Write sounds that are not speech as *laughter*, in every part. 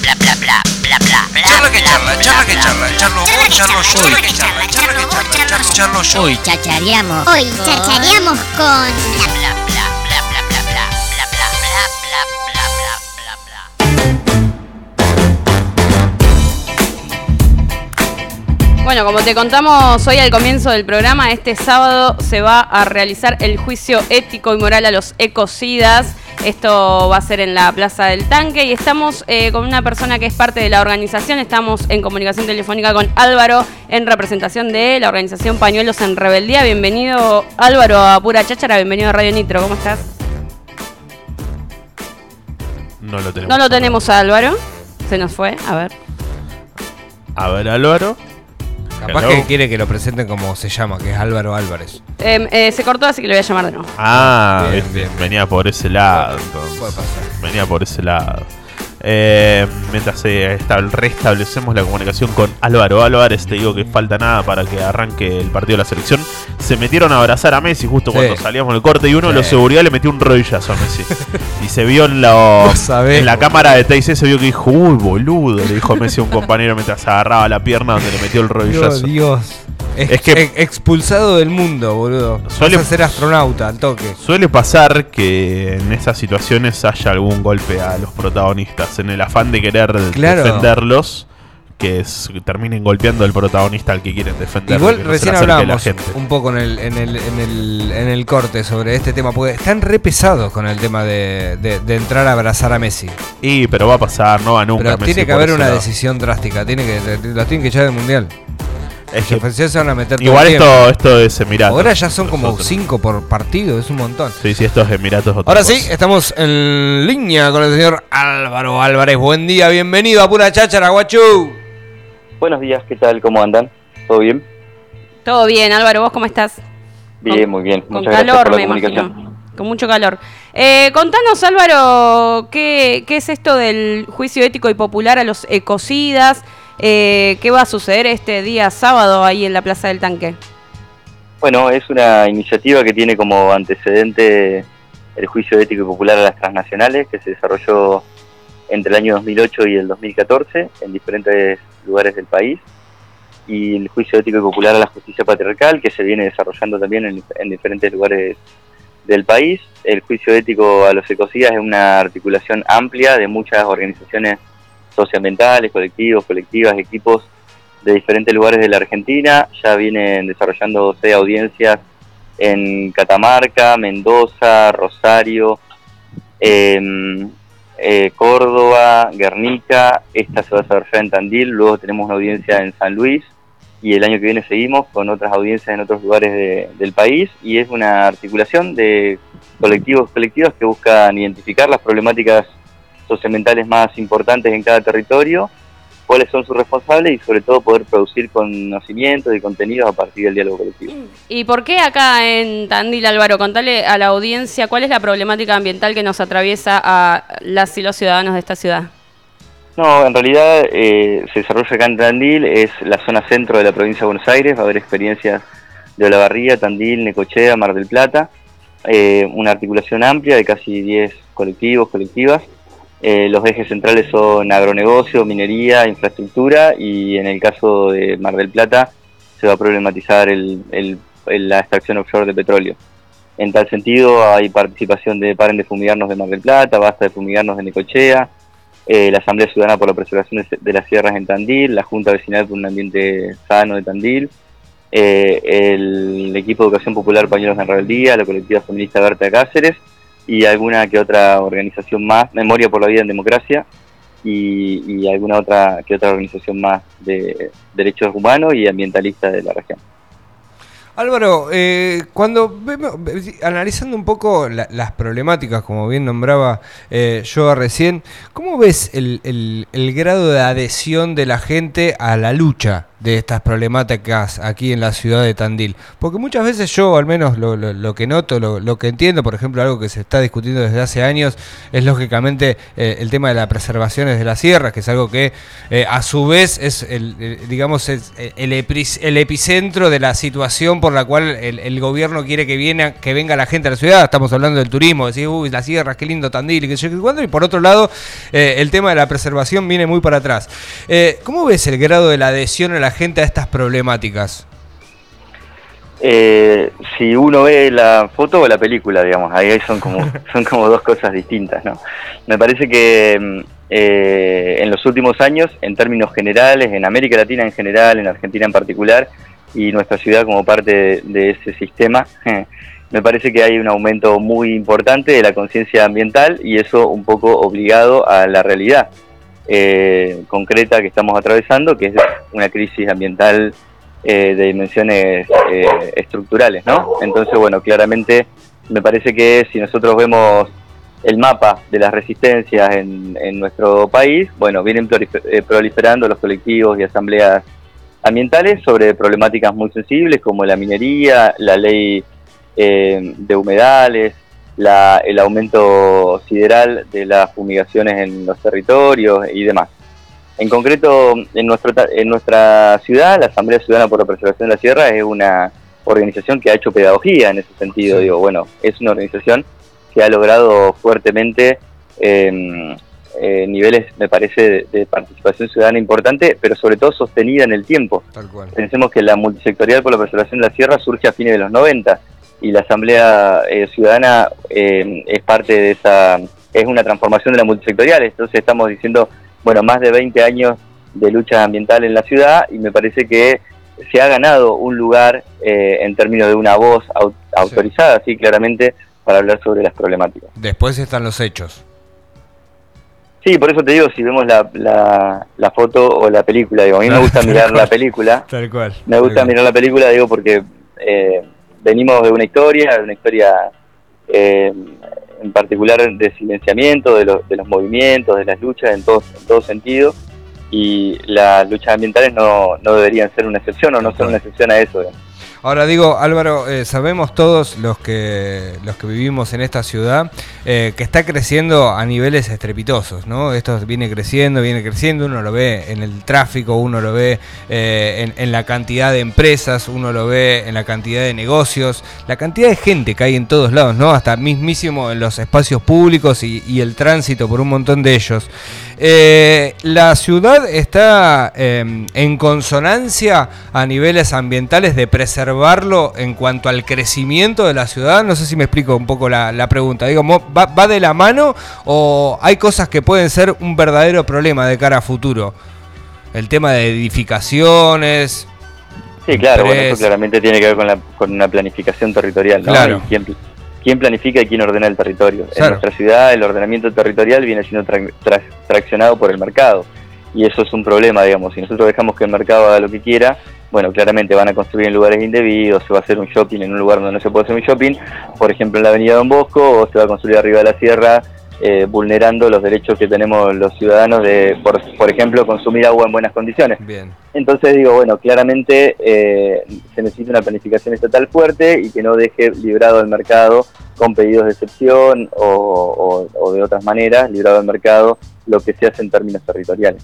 bla bla bla bla bla bla bla. Charla que charla, charla que charla, charlo vos, charlo yo. Charla que charla, charla que charla, charlo, charlo yo. Hoy chachareamos. Hoy chachareamos con bla bla bla bla bla bla bla bla bla bla bla bla bla bla bla. Bueno, como te contamos hoy al comienzo del programa, este sábado se va a realizar el juicio ético y moral a los ecocidas. Esto va a ser en la Plaza del Tanque y estamos eh, con una persona que es parte de la organización. Estamos en comunicación telefónica con Álvaro en representación de la organización Pañuelos en Rebeldía. Bienvenido Álvaro a Pura Cháchara, bienvenido a Radio Nitro. ¿Cómo estás? No lo tenemos. No lo tenemos a Álvaro. Se nos fue, a ver. A ver, Álvaro. Capaz Hello. que quiere que lo presenten como se llama, que es Álvaro Álvarez. Eh, eh, se cortó, así que lo voy a llamar de nuevo. Ah, Bien, viste, bien. venía por ese lado. entonces. Puede pasar. Venía por ese lado. Eh, mientras eh, estab- restablecemos la comunicación con Álvaro Álvarez, te digo que falta nada para que arranque el partido de la selección. Se metieron a abrazar a Messi justo Sí. cuando salíamos del corte y uno de Sí. los seguridad le metió un rodillazo a Messi. *laughs* y se vio en, sabés, en la boludo. cámara de TIC, se vio que dijo, uy, boludo, le dijo Messi a un compañero mientras agarraba la pierna donde le metió el Dios, rodillazo. Dios. Es, Es que- ex- expulsado del mundo, boludo. Suele- Vas a ser astronauta al toque. Suele pasar que en esas situaciones haya algún golpe a los protagonistas, en el afán de querer Claro. defenderlos, que es- terminen golpeando al protagonista al que quieren defender. Igual no recién hablábamos un poco en el, en, el, en, el, en el corte sobre este tema, porque están re pesados con el tema de, de- de entrar a abrazar a Messi. Y, pero va a pasar, no va nunca. Pero Messi tiene que haber una lado. decisión drástica, tiene que, los tienen que echar del mundial. Es que Si se van a meter todo igual el esto, es Emiratos. Ahora ya son como Nosotros. 5 por partido, es un montón. Sí, sí, esto es Emiratos. otra Ahora sí, estamos en línea con el señor Álvaro Álvarez. Buen día, bienvenido a Pura Cháchara, guachu. Buenos días, ¿qué tal? ¿Cómo andan? ¿Todo bien? Todo bien, Álvaro, ¿vos cómo estás? Bien, muy bien. Con Muchas calor, gracias por me la comunicación. imagino. Con mucho calor. Eh, contanos, Álvaro, ¿qué, qué es esto del juicio ético y popular a los ecocidas? Eh, ¿Qué va a suceder este día sábado ahí en la Plaza del Tanque? Bueno, es una iniciativa que tiene como antecedente el juicio ético y popular a las transnacionales que se desarrolló entre el año 2008 y el 2014 en diferentes lugares del país y el juicio ético y popular a la justicia patriarcal que se viene desarrollando también en, en diferentes lugares del país. El juicio ético a los ecocidas es una articulación amplia de muchas organizaciones socioambientales, colectivos, colectivas, equipos de diferentes lugares de la Argentina. Ya vienen desarrollándose audiencias en Catamarca, Mendoza, Rosario, em, eh, Córdoba, Guernica. Esta se va a desarrollar en Tandil. Luego tenemos una audiencia en San Luis. Y el año que viene seguimos con otras audiencias en otros lugares de- del país. Y es una articulación de colectivos colectivas que buscan identificar las problemáticas socioambientales más importantes en cada territorio cuáles son sus responsables y sobre todo poder producir conocimientos y contenidos a partir del diálogo colectivo. ¿Y por qué acá en Tandil, Álvaro? Contale a la audiencia cuál es la problemática ambiental que nos atraviesa a las y los ciudadanos de esta ciudad. No, en realidad eh, se desarrolla acá en Tandil, es la zona centro de la provincia de Buenos Aires, va a haber experiencias de Olavarría, Tandil, Necochea, Mar del Plata, eh, una articulación amplia de casi 10 colectivos, colectivas. Eh, los ejes centrales son agronegocio, minería, infraestructura y en el caso de Mar del Plata se va a problematizar el- la extracción offshore de petróleo. En tal sentido hay participación de Paren de Fumigarnos de Mar del Plata, Basta de Fumigarnos de Necochea, eh, la Asamblea Ciudadana por la Preservación de, las Sierras en Tandil, la Junta Vecinal por un Ambiente Sano de Tandil, eh, el equipo de Educación Popular Pañuelos en Rebeldía, la colectiva feminista Berta Cáceres y alguna que otra organización más, Memoria por la Vida en Democracia y, alguna otra que otra organización más de derechos humanos y ambientalista de la región. Álvaro, eh, cuando vemos, analizando un poco la- las problemáticas, como bien nombraba eh, yo recién, ¿cómo ves el- el grado de adhesión de la gente a la lucha de estas problemáticas aquí en la ciudad de Tandil? Porque muchas veces yo, al menos lo, que noto, lo, que entiendo, por ejemplo, algo que se está discutiendo desde hace años, es lógicamente eh, el tema de la preservación de las sierras, que es algo que eh, a su vez es, el, el- digamos, el, epi- el epicentro de la situación por la cual el, gobierno quiere que, viene, que venga la gente a la ciudad. Estamos hablando del turismo, decir, uy, las sierras, qué lindo Tandil, y cuándo. Y por otro lado, eh, el tema de la preservación viene muy para atrás. Eh, ¿Cómo ves el grado de la adhesión a la gente a estas problemáticas? Eh, si uno ve la foto o la película, digamos, ahí son como, *laughs* son como dos cosas distintas, ¿no? Me parece que mm, eh, en los últimos años, en términos generales, en América Latina en general, en Argentina en particular, y nuestra ciudad como parte de, de ese sistema, *laughs* me parece que hay un aumento muy importante de la conciencia ambiental y eso un poco obligado a la realidad eh, concreta que estamos atravesando, que es una crisis ambiental eh, de dimensiones eh, estructurales, ¿no? Entonces, bueno, claramente me parece que si nosotros vemos el mapa de las resistencias en, en nuestro país, bueno, vienen eh, proliferando los colectivos y asambleas ambientales sobre problemáticas muy sensibles como la minería, la ley eh, de humedales, la- el aumento sideral de las fumigaciones en los territorios y demás. En concreto, en, nuestro, en nuestra ciudad, la Asamblea Ciudadana por la Preservación de la Sierra es una organización que ha hecho pedagogía en ese sentido. Sí. Digo, bueno, es una organización que ha logrado fuertemente eh, eh, niveles, me parece, de, de participación ciudadana importante, pero sobre todo sostenida en el tiempo. Tal cual. Pensemos que la multisectorial por la preservación de la sierra surge a fines de los 90 y la Asamblea eh, Ciudadana eh, es parte de esa, es una transformación de la multisectorial, entonces estamos diciendo, bueno, más de 20 años de lucha ambiental en la ciudad y me parece que se ha ganado un lugar eh, en términos de una voz au- autorizada, sí, claramente, para hablar sobre las problemáticas. Después están los hechos. Sí, por eso te digo, si vemos la, la, la foto o la película, digo, a mí me gusta mirar la película, Tal cual. Me gusta mirar la película, digo, porque eh, venimos de una historia, de una historia eh, en particular de silenciamiento de, los de los movimientos, de las luchas en todo, en todo sentido, y las luchas ambientales no, no deberían ser una excepción o no son una excepción a eso. digamos. Ahora digo, Álvaro, eh, sabemos todos los que los que vivimos en esta ciudad eh, que está creciendo a niveles estrepitosos, ¿no? Esto viene creciendo, viene creciendo, uno lo ve en el tráfico, uno lo ve eh, en, la cantidad de empresas, uno lo ve en la cantidad de negocios, la cantidad de gente que hay en todos lados, ¿no? Hasta mismísimo en los espacios públicos y, y el tránsito por un montón de ellos. La ciudad está eh, en consonancia a niveles ambientales de preservarlo en cuanto al crecimiento de la ciudad. No sé si me explico un poco la, la pregunta. Digo, ¿va, ¿va de la mano o hay cosas que pueden ser un verdadero problema de cara a futuro? El tema de edificaciones. Sí, claro, bueno, eso claramente tiene que ver con, la, con una planificación territorial, ¿no? Claro. Quién, quién planifica y quién ordena el territorio. Claro. En nuestra ciudad el ordenamiento territorial viene siendo tra- tra- traccionado por el mercado y eso es un problema, digamos. Si nosotros dejamos que el mercado haga lo que quiera, bueno, claramente van a construir en lugares indebidos, se va a hacer un shopping en un lugar donde no se puede hacer un shopping, por ejemplo en la avenida Don Bosco, o se va a construir arriba de la sierra, eh, vulnerando los derechos que tenemos los ciudadanos de, por, por ejemplo, consumir agua en buenas condiciones. Bien. Entonces digo, bueno, claramente eh, se necesita una planificación estatal fuerte y que no deje librado al mercado con pedidos de excepción o, o- o de otras maneras, librado al mercado lo que se hace en términos territoriales.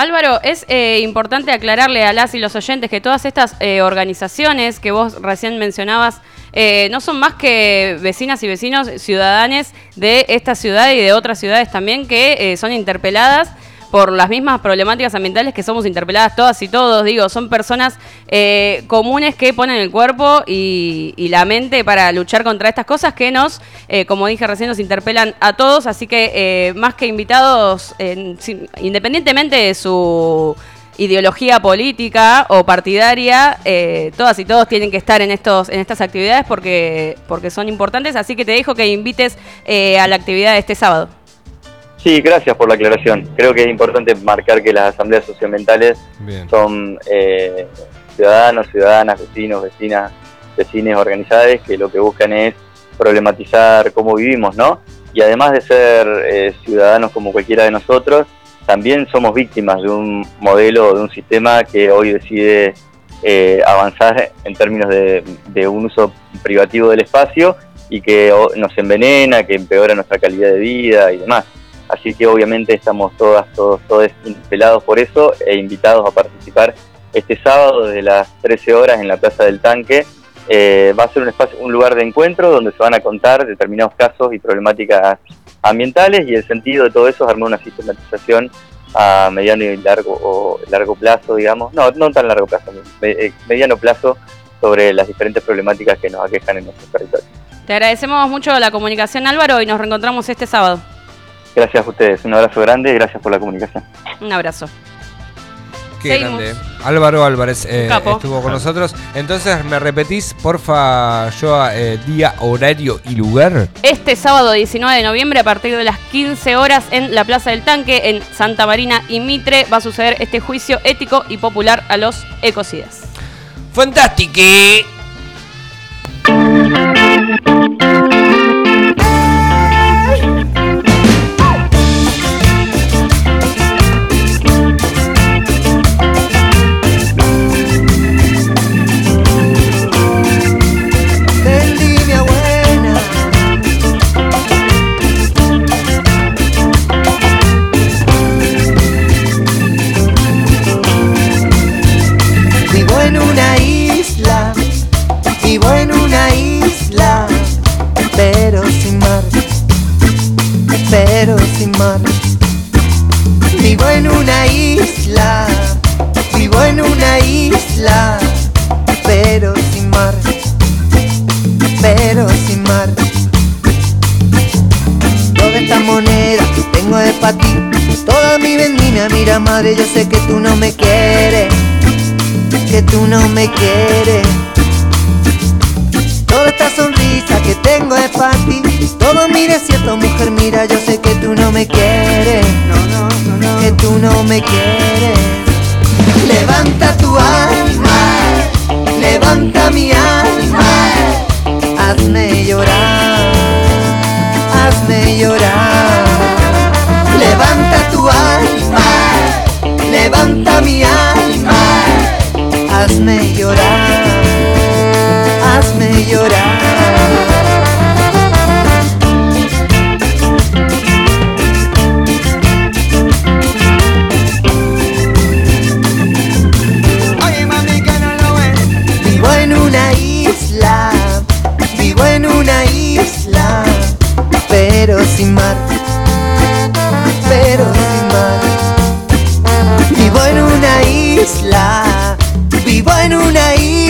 Álvaro, es eh, importante aclararle a las y los oyentes que todas estas eh, organizaciones que vos recién mencionabas eh, no son más que vecinas y vecinos ciudadanes de esta ciudad y de otras ciudades también que eh, son interpeladas por las mismas problemáticas ambientales que somos interpeladas todas y todos. Digo, son personas eh, comunes que ponen el cuerpo y, la mente para luchar contra estas cosas que nos, eh, como dije recién, nos interpelan a todos. Así que eh, más que invitados, sin- independientemente de su ideología política o partidaria, eh, todas y todos tienen que estar en estos en estas actividades porque porque son importantes. Así que te dejo que invites eh, a la actividad de este sábado. Sí, gracias por la aclaración. Creo que es importante marcar que las asambleas socioambientales Bien. son eh, ciudadanos, ciudadanas, vecinos, vecinas, vecines organizadas que lo que buscan es problematizar cómo vivimos, ¿no? Y además de ser eh, ciudadanos como cualquiera de nosotros, también somos víctimas de un modelo, de un sistema que hoy decide eh, avanzar en términos de, de un uso privativo del espacio y que nos envenena, que empeora nuestra calidad de vida y demás. Así que obviamente estamos todas, todos, todos interpelados por eso e invitados a participar este sábado desde las 13 horas en la Plaza del Tanque. Eh, va a ser un espacio, un lugar de encuentro donde se van a contar determinados casos y problemáticas ambientales y el sentido de todo eso es armar una sistematización a mediano y largo o largo plazo, digamos, no, no tan largo plazo, eh, mediano plazo sobre las diferentes problemáticas que nos aquejan en nuestro territorio. Te agradecemos mucho la comunicación, Álvaro, y nos reencontramos este sábado. Gracias a ustedes, un abrazo grande y gracias por la comunicación. Un abrazo. Qué Seguimos. grande. Álvaro Álvarez eh, estuvo con nosotros. Entonces, ¿me repetís, porfa, yo eh, día, horario y lugar? Este sábado 19 de noviembre, a partir de las 15 horas, en la Plaza del Tanque, en Santa Marina y Mitre, va a suceder este juicio ético y popular a los ecocidas. ¡Fantástico! Mar. Toda esta moneda que tengo es para ti. Toda mi vendimia, mira madre, yo sé que tú no me quieres, que tú no me quieres. Toda esta sonrisa que tengo es para ti. Todo mi desierto, mujer, mira, yo sé que tú no me quieres, que tú no me quieres. Levanta tu alma, levanta mi alma hazme llorar, hazme llorar. Levanta tu alma, levanta mi alma, hazme llorar, hazme llorar.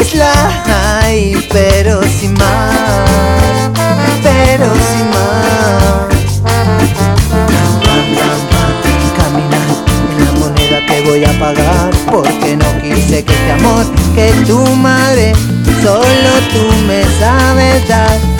isla, ay, pero sin más, pero sin mar. Camina, en la moneda te voy a pagar, porque no quise que este amor, que tu madre, solo tú me sabes dar.